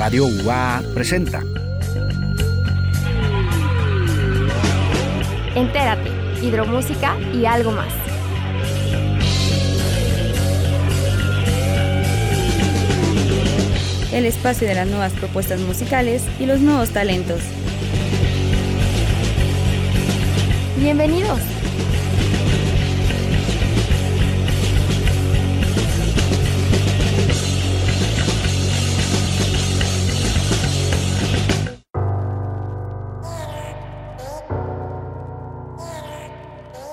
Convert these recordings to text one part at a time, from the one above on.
Radio UA presenta. Entérate, hidromúsica y algo más. El espacio de las nuevas propuestas musicales y los nuevos talentos. Bienvenidos.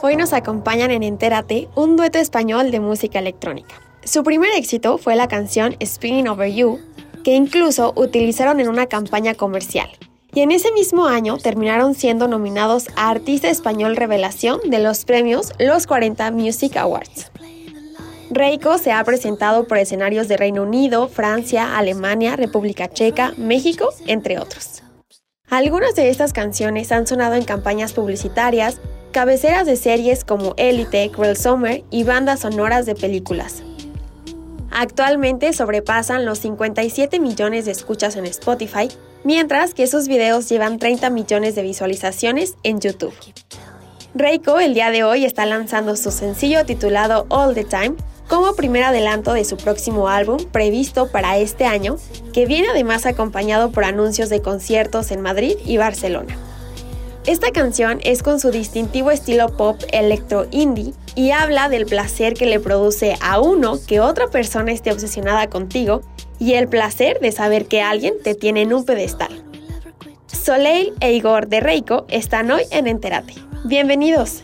Hoy nos acompañan en Entérate un dueto español de música electrónica. Su primer éxito fue la canción Spinning Over You, que incluso utilizaron en una campaña comercial. Y en ese mismo año terminaron siendo nominados a Artista Español Revelación de los premios Los 40 Music Awards. Reiko se ha presentado por escenarios de Reino Unido, Francia, Alemania, República Checa, México, entre otros. Algunas de estas canciones han sonado en campañas publicitarias, cabeceras de series como Elite, Cruel Summer y bandas sonoras de películas. Actualmente sobrepasan los 57 millones de escuchas en Spotify, mientras que sus videos llevan 30 millones de visualizaciones en YouTube. Reiko el día de hoy está lanzando su sencillo titulado All the Time como primer adelanto de su próximo álbum previsto para este año, que viene además acompañado por anuncios de conciertos en Madrid y Barcelona. Esta canción es con su distintivo estilo pop electro indie y habla del placer que le produce a uno que otra persona esté obsesionada contigo y el placer de saber que alguien te tiene en un pedestal. Soleil e Igor de Reiko están hoy en Enterate. Bienvenidos.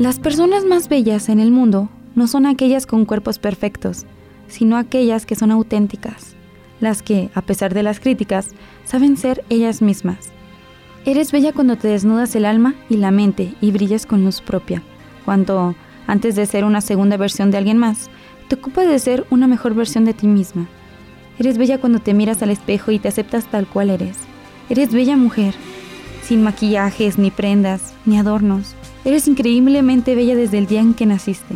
Las personas más bellas en el mundo no son aquellas con cuerpos perfectos, sino aquellas que son auténticas, las que, a pesar de las críticas, saben ser ellas mismas. Eres bella cuando te desnudas el alma y la mente y brillas con luz propia, cuando, antes de ser una segunda versión de alguien más, te ocupas de ser una mejor versión de ti misma. Eres bella cuando te miras al espejo y te aceptas tal cual eres. Eres bella mujer, sin maquillajes, ni prendas, ni adornos. Eres increíblemente bella desde el día en que naciste.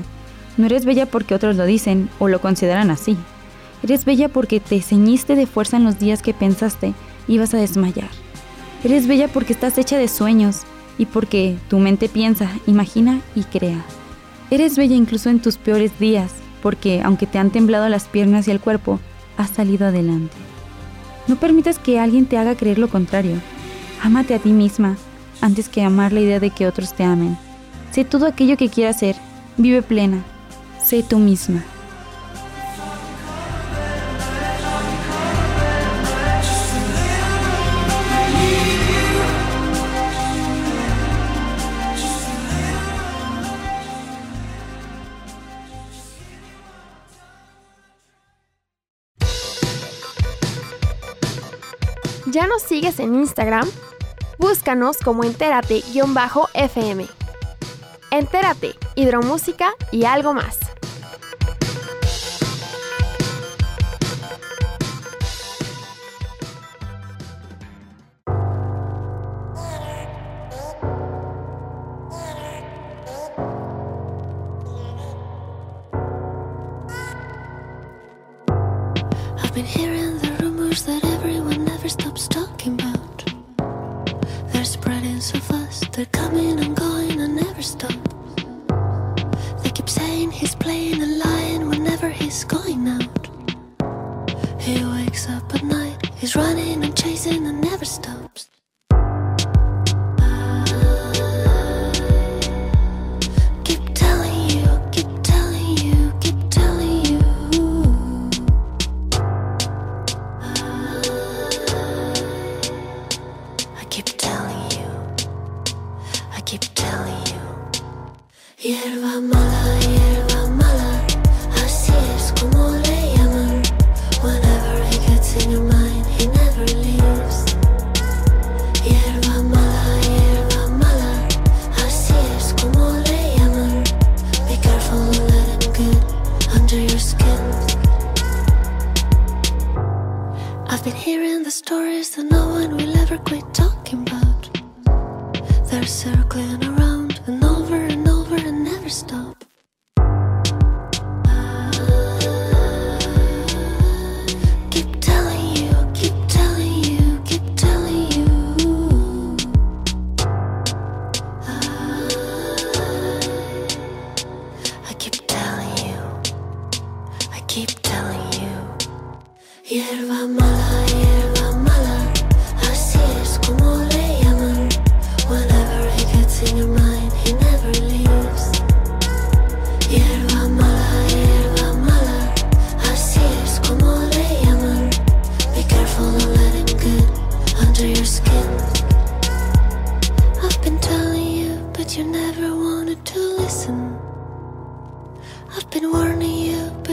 No eres bella porque otros lo dicen o lo consideran así. Eres bella porque te ceñiste de fuerza en los días que pensaste ibas a desmayar. Eres bella porque estás hecha de sueños y porque tu mente piensa, imagina y crea. Eres bella incluso en tus peores días porque, aunque te han temblado las piernas y el cuerpo, has salido adelante. No permitas que alguien te haga creer lo contrario. Ámate a ti misma antes que amar la idea de que otros te amen. Sé todo aquello que quieras ser. Vive plena. Sé tú misma. ¿Ya nos sigues en Instagram? Búscanos como entérate-fm. Entérate, hidromúsica y algo más. out. He wakes up at night, he's running and chasing and never stops. One will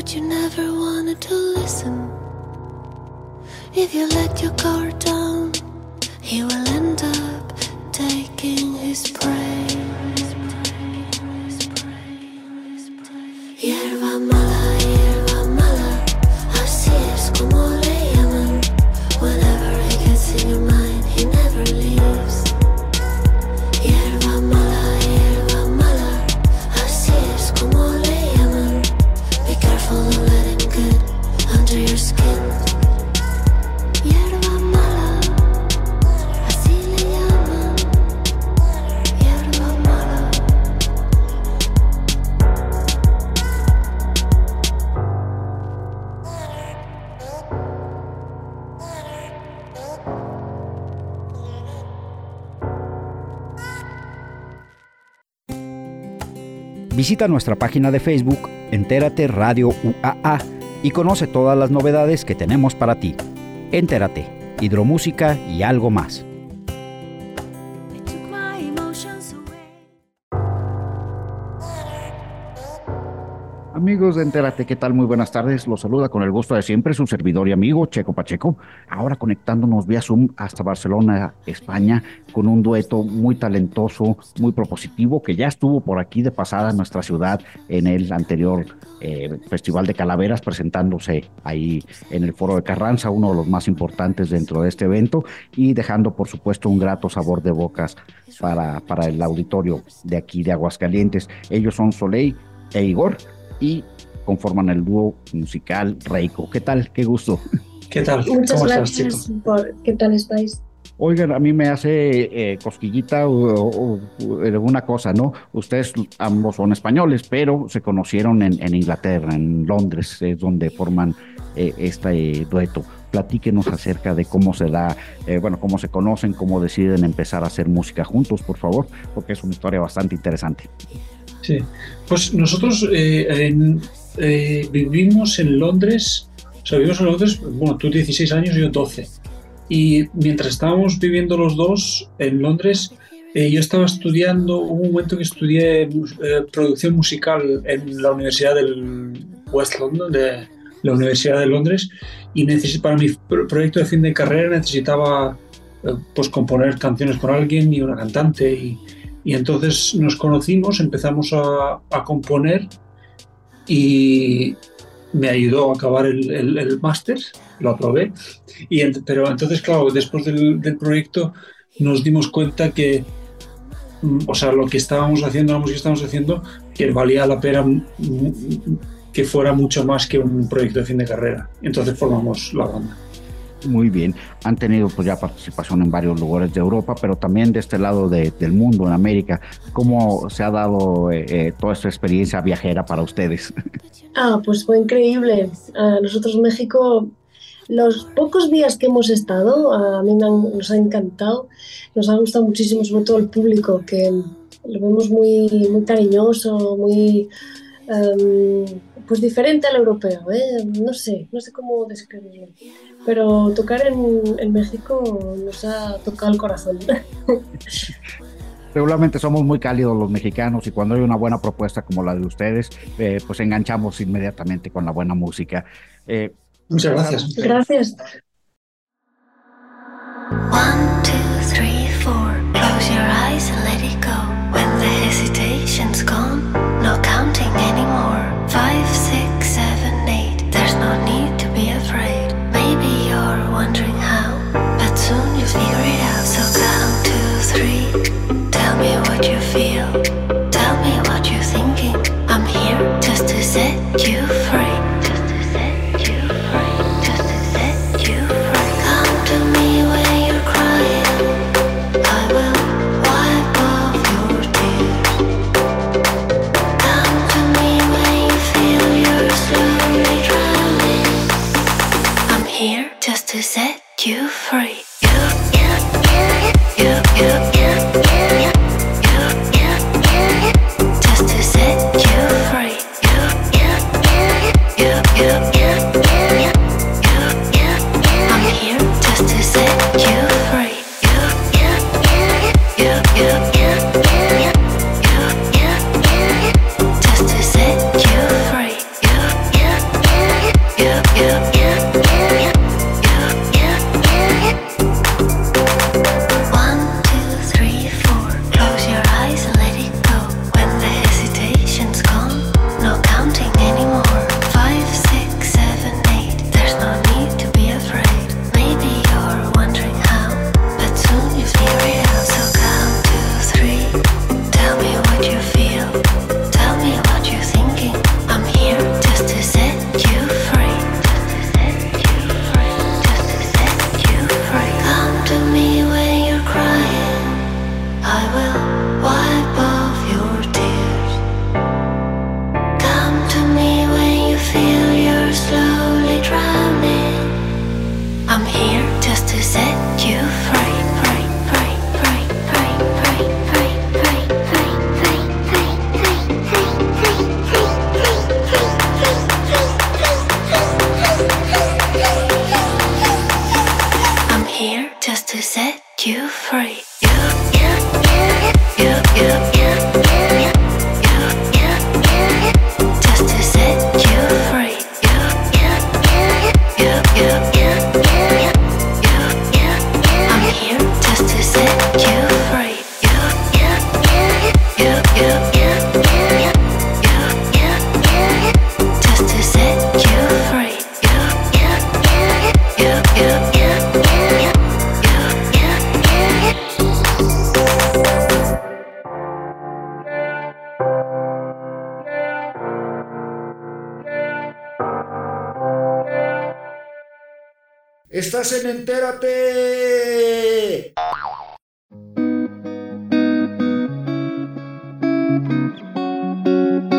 but you never wanted to listen. If you let your guard down, he will end up taking his prey. Visita nuestra página de Facebook Entérate Radio UAA y conoce todas las novedades que tenemos para ti. Entérate, hidromúsica y algo más. Amigos de Entérate, ¿qué tal? Muy buenas tardes. Los saluda con el gusto de siempre su servidor y amigo Checo Pacheco. Ahora conectándonos vía Zoom hasta Barcelona, España, con un dueto muy talentoso, muy propositivo, que ya estuvo por aquí de pasada en nuestra ciudad en el anterior eh, Festival de Calaveras, presentándose ahí en el Foro de Carranza, uno de los más importantes dentro de este evento, y dejando, por supuesto, un grato sabor de bocas para, para el auditorio de aquí de Aguascalientes. Ellos son Soleil e Igor y conforman el dúo musical Reiko. ¿Qué tal? Qué gusto. ¿Qué tal? Muchas ¿Cómo gracias estás, por qué tal estáis. Oigan, a mí me hace eh, cosquillita o, o- o alguna cosa, ¿no? Ustedes ambos son españoles, pero se conocieron en, en Inglaterra, en Londres, es donde forman eh, este dueto. Platíquenos acerca de cómo se da, eh, bueno, cómo se conocen, cómo deciden empezar a hacer música juntos, por favor, porque es una historia bastante interesante. Sí. Pues nosotros eh, en- eh, vivimos en Londres, o sea, vivimos en Londres, bueno, tú 16 años yo 12. Y mientras estábamos viviendo los dos en Londres, eh, yo estaba estudiando, hubo un momento que estudié eh, producción musical en la Universidad del West London, de la Universidad de Londres, y neces- para mi pro- proyecto de fin de carrera necesitaba eh, pues componer canciones con alguien y una cantante y, y entonces nos conocimos, empezamos a, a componer y me ayudó a acabar el, el- máster, lo aprobé. Y pero entonces, claro, después del, del proyecto nos dimos cuenta que, mm, o sea, lo que estábamos haciendo, la música que estábamos haciendo, que valía la pena mm, mm, que fuera mucho más que un proyecto de fin de carrera. Entonces formamos la banda. Muy bien, han tenido pues ya participación en varios lugares de Europa, pero también de este lado de- del mundo, en América. ¿Cómo se ha dado eh, eh, toda esta experiencia viajera para ustedes? Ah, pues fue increíble. A nosotros México los pocos días que hemos estado, a mí nos ha encantado, nos ha gustado muchísimo, sobre todo el público, que lo vemos muy, muy cariñoso, muy em, pues diferente al europeo, ¿eh? no sé, no sé cómo describirlo. Pero tocar en, en México nos ha tocado el corazón. regularmente somos muy cálidos los mexicanos y cuando hay una buena propuesta como la de ustedes, eh, pues enganchamos inmediatamente con la buena música. Eh, Muchas gracias. Gracias. One, two, three, four. Close your eyes and let it Música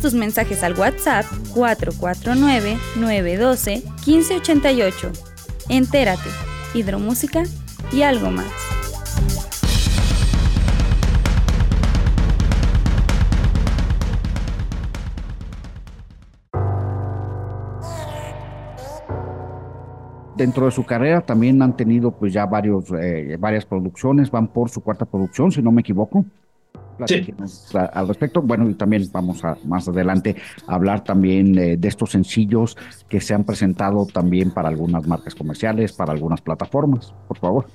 tus mensajes al WhatsApp 449-912-1588. Entérate, hidromúsica y algo más. dentro de su carrera también han tenido pues ya eh, varias producciones, van por su cuarta producción, si no me equivoco. Sí. Al respecto, bueno, y también vamos a más adelante a hablar también eh, de estos sencillos que se han presentado también para algunas marcas comerciales, para algunas plataformas, por favor.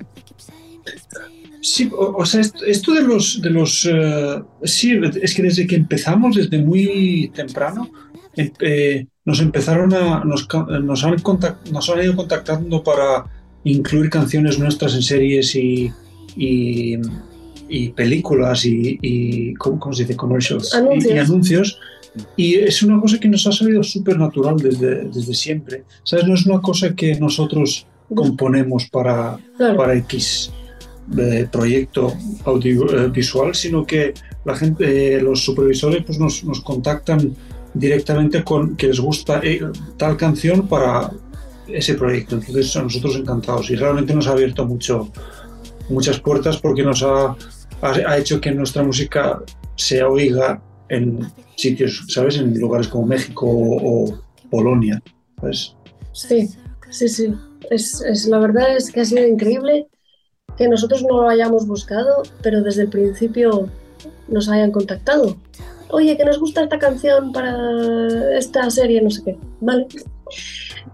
Sí, o, o sea, esto, esto, de los, de los uh, sí, es que desde que empezamos, desde muy temprano, eh, nos empezaron a, nos, nos, han contact, nos han ido contactando para incluir canciones nuestras en series y, y, y películas y, y ¿cómo, ¿cómo, se dice? Commercials anuncios. Y, y, anuncios. Y es una cosa que nos ha salido súper natural desde, desde siempre. ¿Sabes? No es una cosa que nosotros componemos para, claro. para X eh, proyecto audiovisual, sino que la gente, eh, los supervisores pues nos, nos contactan directamente con que les gusta eh, tal canción para ese proyecto. Entonces a nosotros encantados y realmente nos ha abierto mucho, muchas puertas porque nos ha, ha, hecho que nuestra música se oiga en sitios, ¿sabes? En lugares como México o, Polonia. ¿sabes? Sí, sí, sí. Es, es, la verdad es que ha sido increíble que nosotros no lo hayamos buscado, pero desde el principio nos hayan contactado oye, que nos gusta esta canción para esta serie, no sé qué, ¿vale?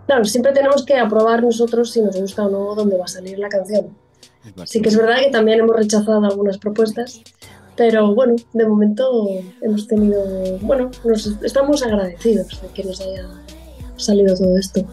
Claro, siempre tenemos que aprobar nosotros si nos gusta o no dónde va a salir la canción. Sí que es verdad que también hemos rechazado algunas propuestas, pero bueno, de momento hemos tenido, bueno, nos estamos agradecidos de que nos haya salido todo esto.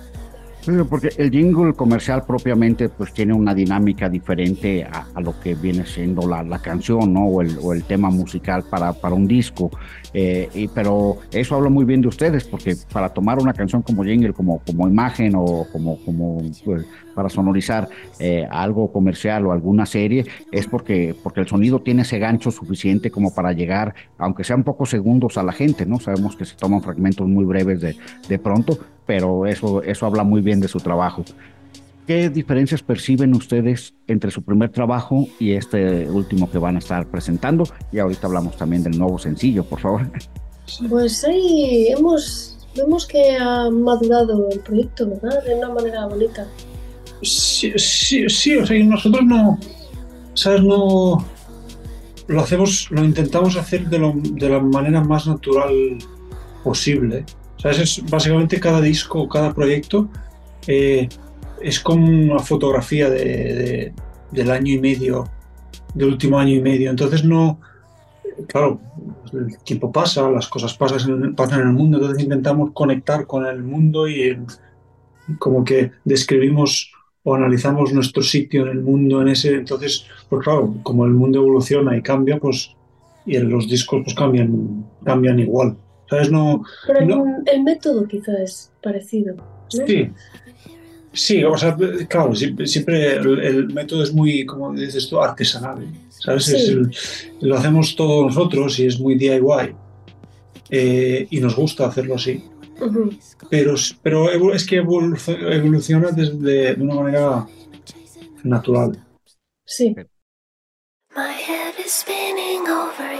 Porque el jingle comercial propiamente pues tiene una dinámica diferente a, a lo que viene siendo la, la canción ¿no? o, el, o, el, tema musical para, para un disco. Eh, y, pero eso habla muy bien de ustedes porque para tomar una canción como jingle, como, como imagen o como, como pues, para sonorizar eh, algo comercial o alguna serie es porque, porque el sonido tiene ese gancho suficiente como para llegar, aunque sean pocos segundos a la gente, ¿no? Sabemos que se toman fragmentos muy breves de, de pronto, pero eso, eso habla muy bien de su trabajo. ¿Qué diferencias perciben ustedes entre su primer trabajo y este último que van a estar presentando? Y ahorita hablamos también del nuevo sencillo, por favor. Pues ahí hemos, vemos que ha madurado el proyecto, ¿verdad? De una manera bonita. Sí, sí, sí o sea, nosotros no, ¿sabes? No lo hacemos, lo intentamos hacer de, lo, de la manera más natural posible. ¿Sabes? Es básicamente cada disco, cada proyecto eh, es como una fotografía de, de, del año y medio, del último año y medio. Entonces no, claro, el tiempo pasa, las cosas pasan, pasan en el mundo, entonces intentamos conectar con el mundo y como que describimos o analizamos nuestro sitio en el mundo en ese entonces pues claro como el mundo evoluciona y cambia pues y los discos pues cambian cambian igual sabes no pero no, el método quizás es parecido ¿no? sí sí o sea claro siempre el, el, método es muy como dices tú artesanal sabes Sí. es el, lo hacemos todos nosotros y es muy DIY eh, y nos gusta hacerlo así pero, pero es que evoluciona, evoluciona desde, de una manera natural. Sí. My head is spinning over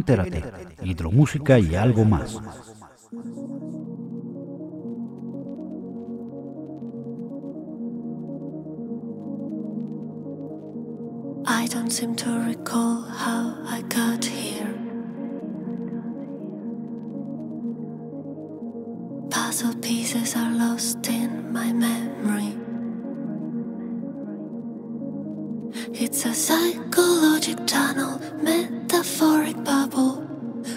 Entérate, hidromúsica y algo más. I don't seem to recall how I got here. Puzzle pieces are lost in my memory. It's a psychological tunnel, metaphoric bubble,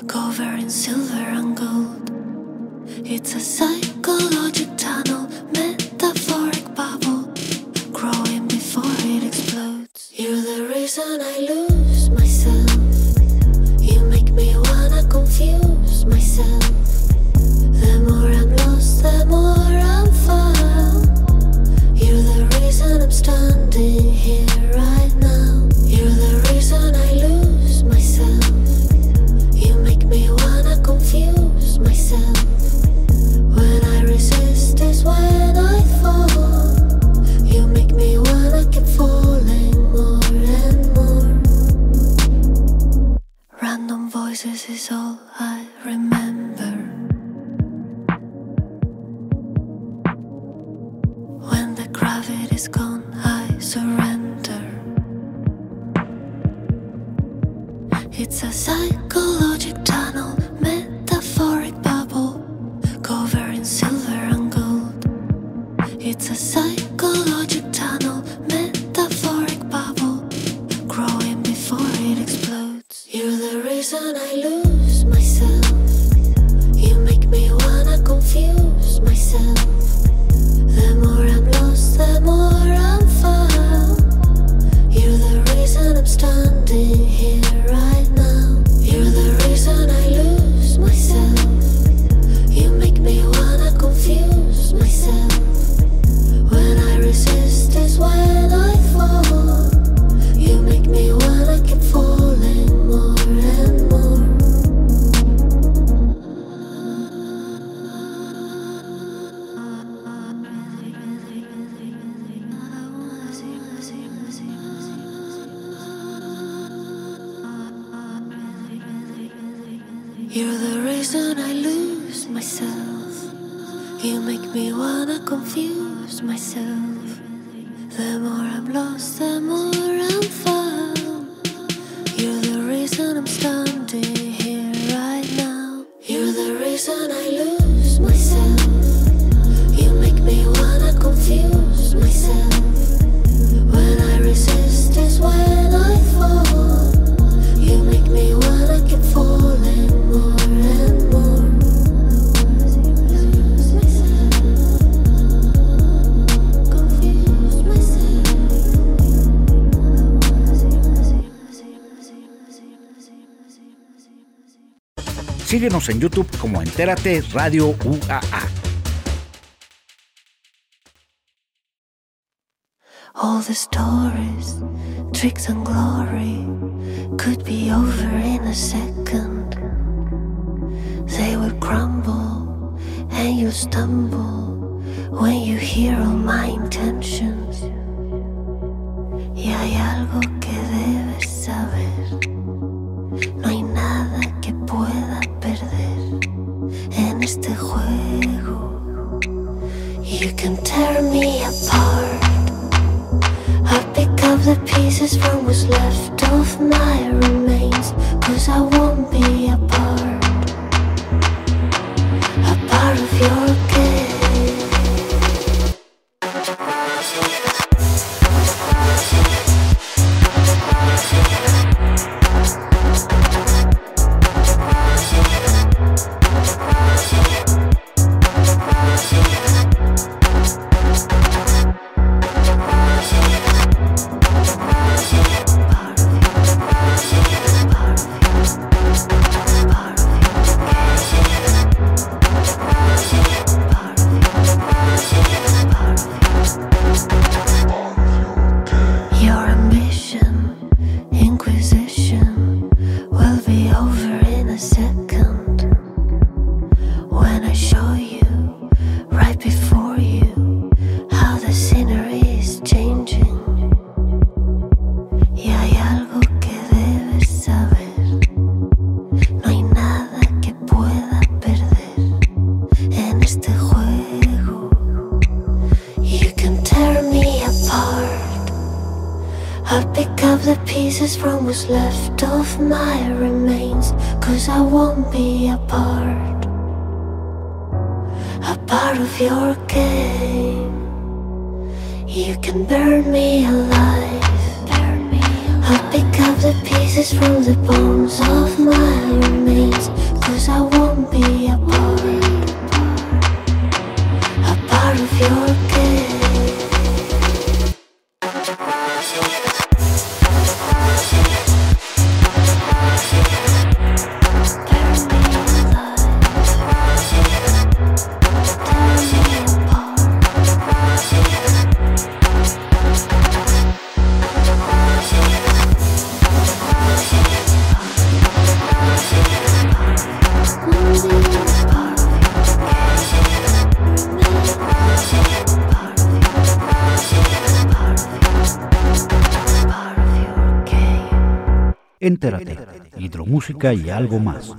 covering silver and gold. It's a psychological tunnel, metaphoric bubble, growing before it explodes. You're the reason I lose myself. You make me wanna confuse myself. The more I'm lost, the more I'm found. You're the reason I'm standing voices is all I remember. When the gravity's gone, I surrender. It's a psychological tunnel, Síguenos en YouTube como Entérate Radio UAA. All the stories, tricks and glory could be over in a second. They would crumble and you stumble when you hear all my intentions. Y hay algo que debes saber. No hay nada que pueda perder en este juego. You can tear me apart. I pick up the pieces from what's left of my remains. Cause I won't be a part, a part of your Cause I won't be a part, a part of your game. You can burn me alive. Burn me I'll pick up the pieces from the bones of my remains. Cause I won't be a part, a part of your game. Entérate, hidromúsica y algo más.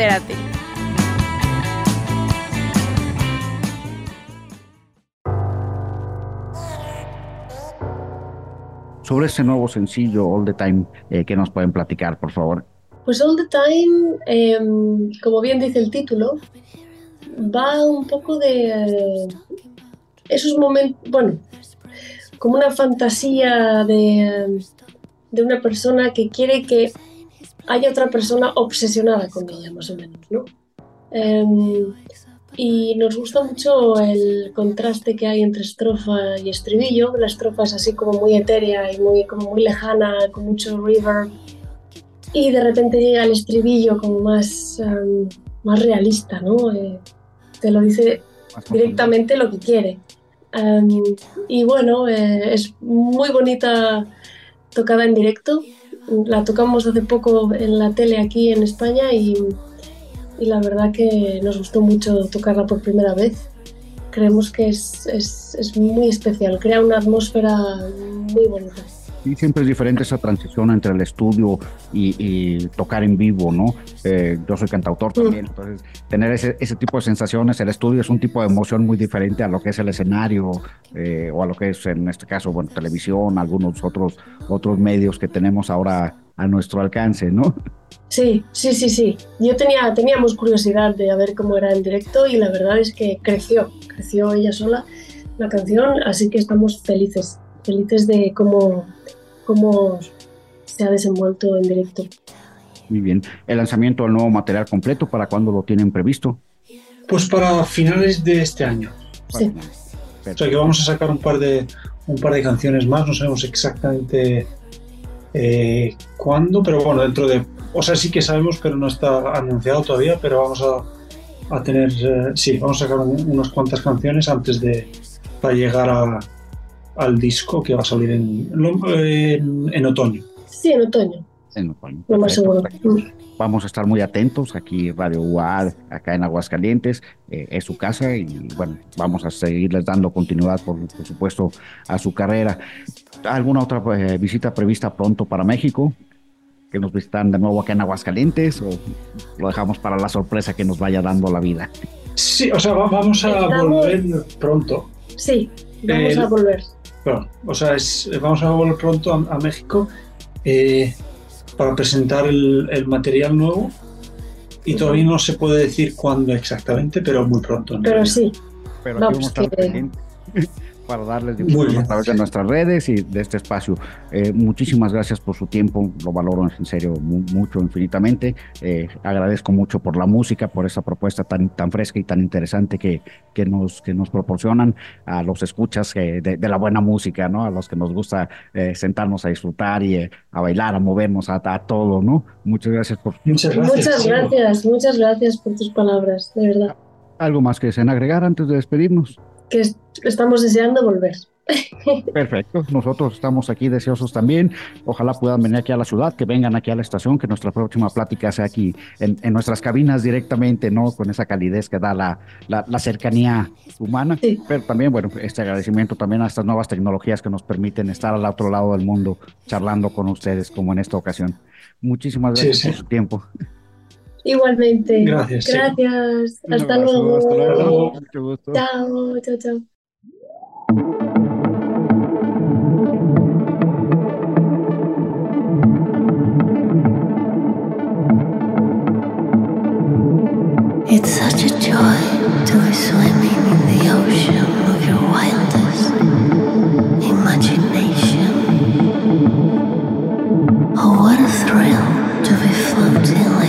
Entérate. Sobre ese nuevo sencillo, All the Time, eh, ¿qué nos pueden platicar, por favor? Pues All the Time, em, como bien dice el título, va un poco de eh, esos momentos, bueno, como una fantasía de, de una persona que quiere que haya otra persona obsesionada con ella, más o menos, ¿no? Em, y nos gusta mucho el contraste que hay entre estrofa y estribillo. La estrofa es así como muy etérea y muy, como muy lejana, con mucho reverb. Y de repente llega el estribillo como más, em, más realista, ¿no? Eh, te lo dice directamente lo que quiere. Em, y bueno, eh, es muy bonita tocada en directo. La tocamos hace poco en la tele aquí en España y, la verdad que nos gustó mucho tocarla por primera vez. Creemos que es, es- es muy especial, crea una atmósfera muy bonita. Y siempre es diferente esa transición entre el estudio y, y tocar en vivo, ¿no? Eh, yo soy cantautor también, entonces tener ese, ese tipo de sensaciones, el estudio es un tipo de emoción muy diferente a lo que es el escenario eh, o a lo que es en este caso, bueno, televisión, algunos otros, otros medios que tenemos ahora a nuestro alcance, ¿no? Sí, sí, sí, sí. Yo tenía, teníamos curiosidad de a ver cómo era en directo y la verdad es que creció, creció ella sola la canción, así que estamos felices, felices de cómo, cómo se ha desenvuelto en directo. Muy bien. El lanzamiento del nuevo material completo, ¿para cuándo lo tienen previsto? Pues para finales de este año. Sí. O sea que vamos a sacar un par de, un par de canciones más, no sabemos exactamente eh, cuándo, pero bueno, dentro de... O sea, sí que sabemos, pero no está anunciado todavía, pero vamos a, a tener... eh, sí, vamos a sacar un- unas cuantas canciones antes de... para llegar a- al disco que va a salir en, en, en otoño. Sí, en otoño, En- bueno, lo más seguro. Vamos a estar muy atentos aquí, Radio UAD, acá en Aguascalientes, eh, es su casa y bueno, vamos a seguirles dando continuidad, por, por supuesto, a su carrera. ¿Alguna otra eh, visita prevista pronto para México? ¿Que nos visitan de nuevo acá en Aguascalientes o lo dejamos para la sorpresa que nos vaya dando la vida? Sí, o sea, va- vamos a Estamos- volver pronto. Sí, vamos El- a volver. Perdón, o sea, es- vamos a volver pronto a, a México eh, para presentar el, el material nuevo y todavía no se puede decir cuándo exactamente, pero muy pronto. Pero realidad. sí, Pero aquí Vamos, a estar que- pendientes para darles difusión a través de nuestras redes y de este espacio. Eh, muchísimas gracias por su tiempo, lo valoro en serio mu- mucho, infinitamente. Eh, agradezco mucho por la música, por esa propuesta tan, tan fresca y tan interesante que, que, nos, que nos proporcionan a los escuchas eh, de, de la buena música, ¿no? A los que nos gusta eh, sentarnos a disfrutar y eh, a bailar, a movernos, a, a todo, ¿no? Muchas gracias por Muchas gracias. muchas gracias, muchas gracias por tus palabras, de verdad. algo más que deseen agregar antes de despedirnos. Que es- estamos deseando volver. Perfecto, nosotros estamos aquí deseosos también. Ojalá puedan venir aquí a la ciudad, que vengan aquí a la estación, que nuestra próxima plática sea aquí en, en nuestras cabinas directamente, ¿no? Con esa calidez que da la, la, la cercanía humana. Sí. Pero también, bueno, este agradecimiento también a estas nuevas tecnologías que nos permiten estar al otro lado del mundo charlando con ustedes, como en esta ocasión. Muchísimas Sí, gracias sí. por su tiempo. Igualmente. Gracias. Gracias. Sí. Hasta, abrazo, luego. hasta luego. Mucho gusto. Chao, chao, chao. It's such a joy to be swimming in the ocean of your wildest imagination. Oh, what a thrill to be floating.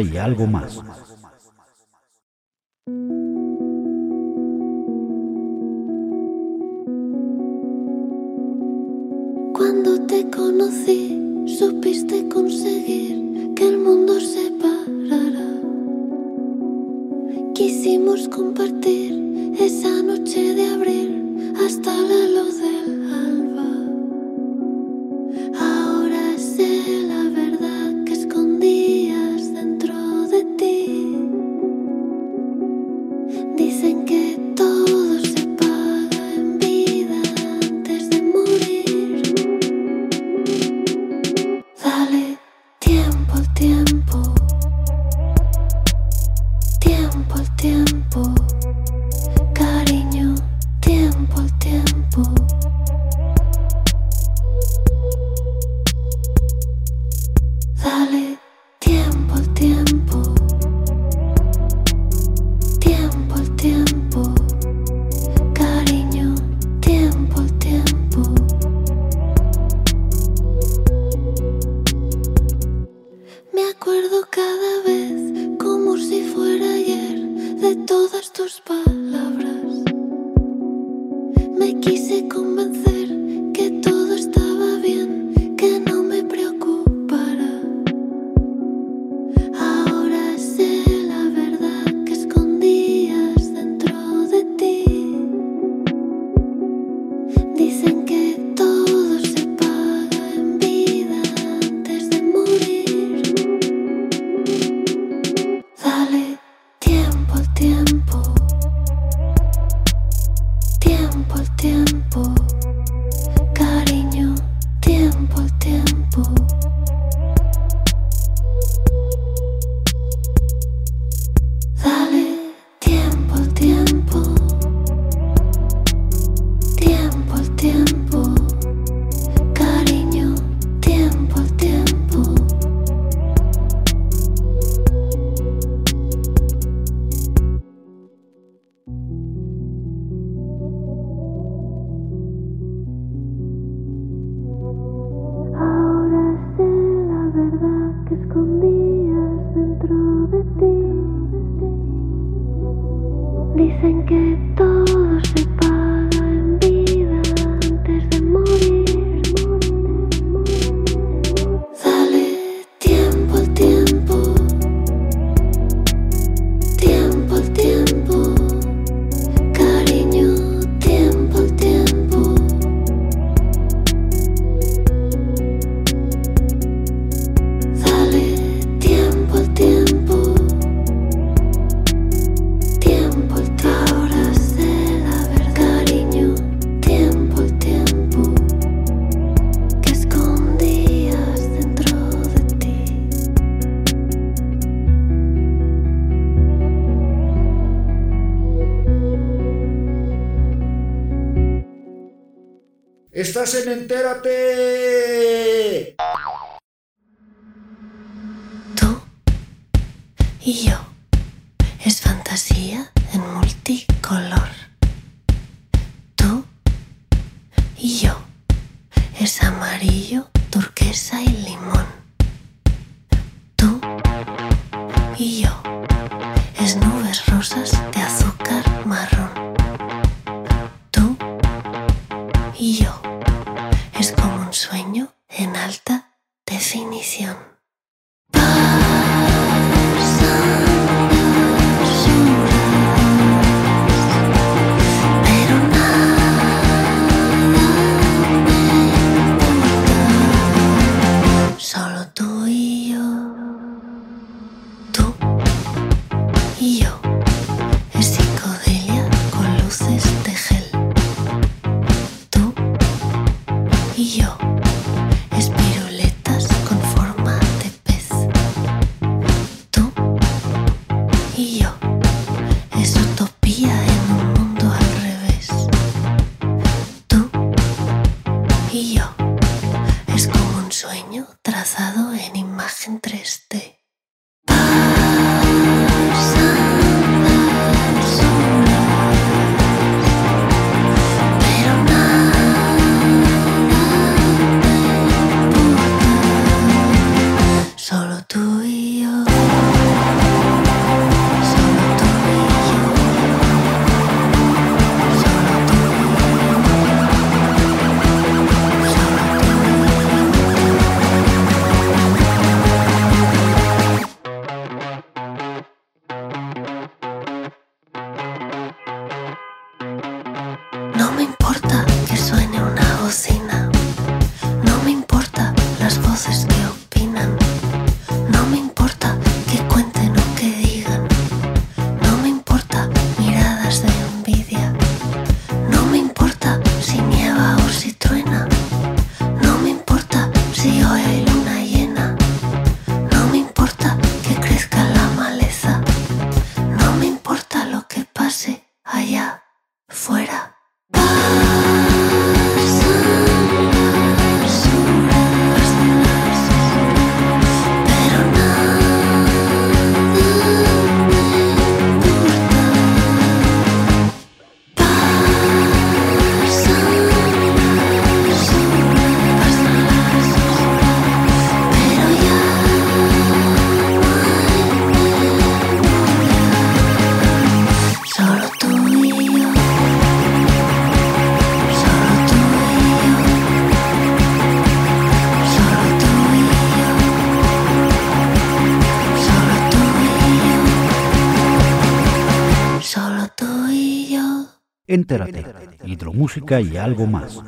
Y algo más. Cuando te conocí, supiste conseguir que el mundo se parara. Quisimos compartir esa noche de abril hasta la luz del y yo. Y algo más.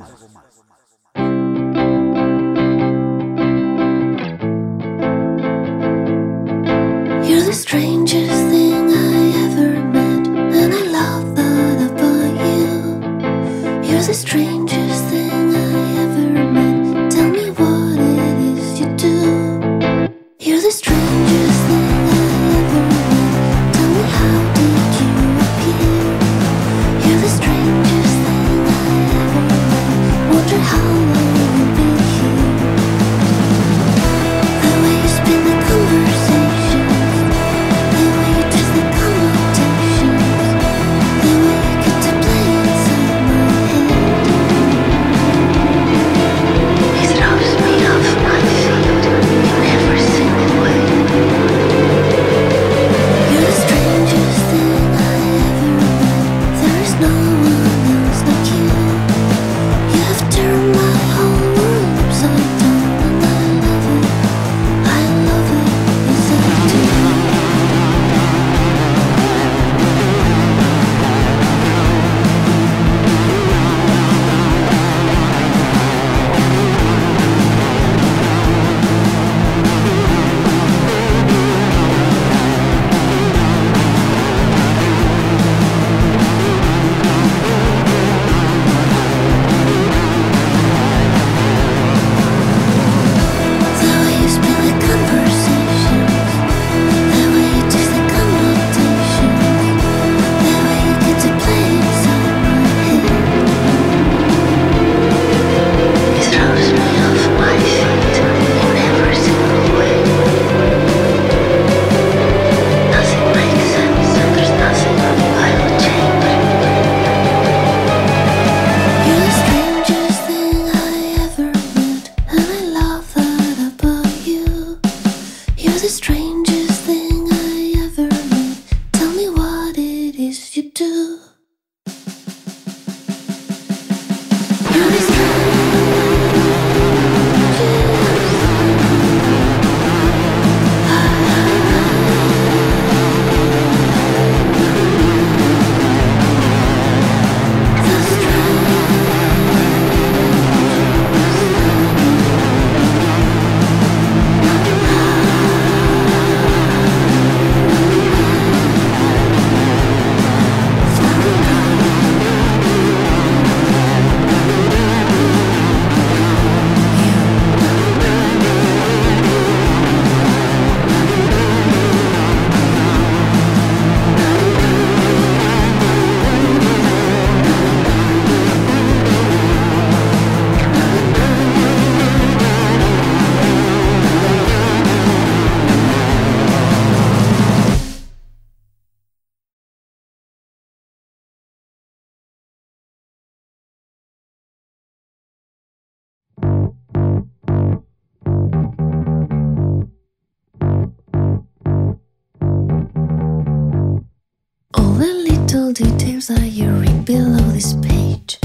That you read below this page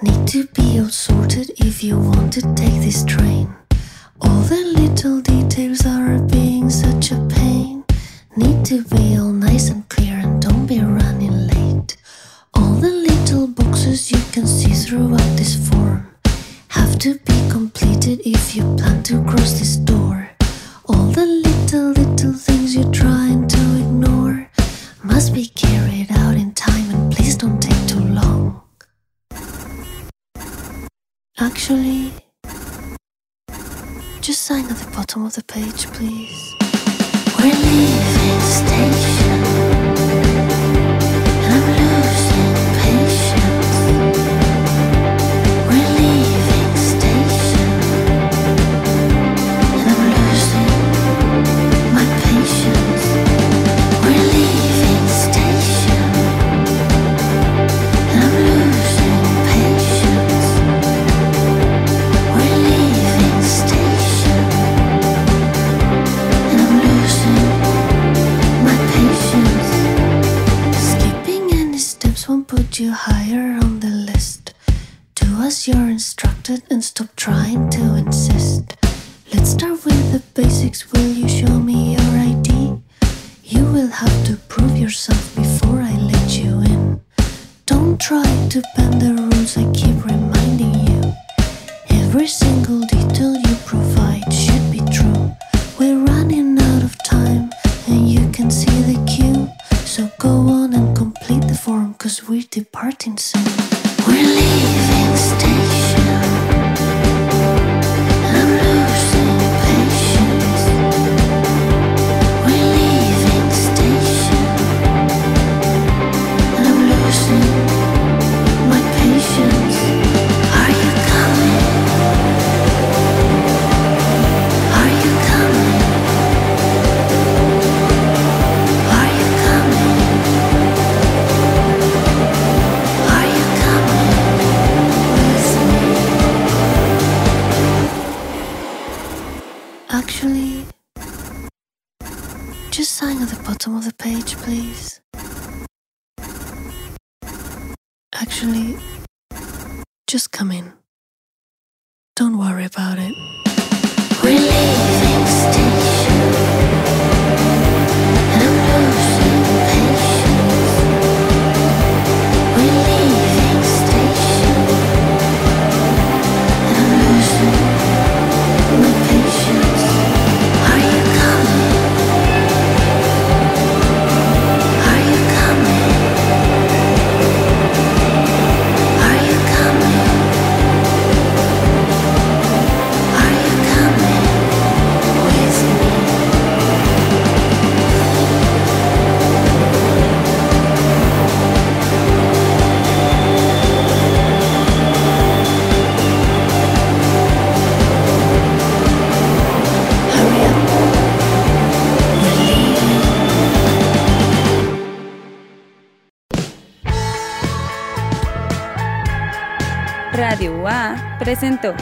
need to be all sorted if you want to take this train. All the little details are being such a pain need to be all nice and clear and don't be running late. All the little boxes you can see throughout this form have to be completed if you plan to cross this door. All the little, little things you're trying to ignore must be carried out in please don't take too long. Actually, just sign at the bottom of the page, please. We're leaving station, Actually, just sign at the bottom of the page, please. Actually, just come in. Don't worry about it. We're leaving station, I'm losing patience. We're leaving station, I'm losing patience. Radio UA presentó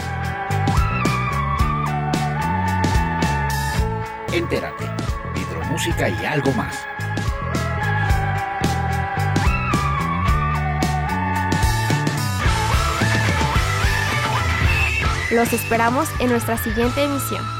Entérate, hidromúsica y algo más. Los esperamos en nuestra siguiente emisión.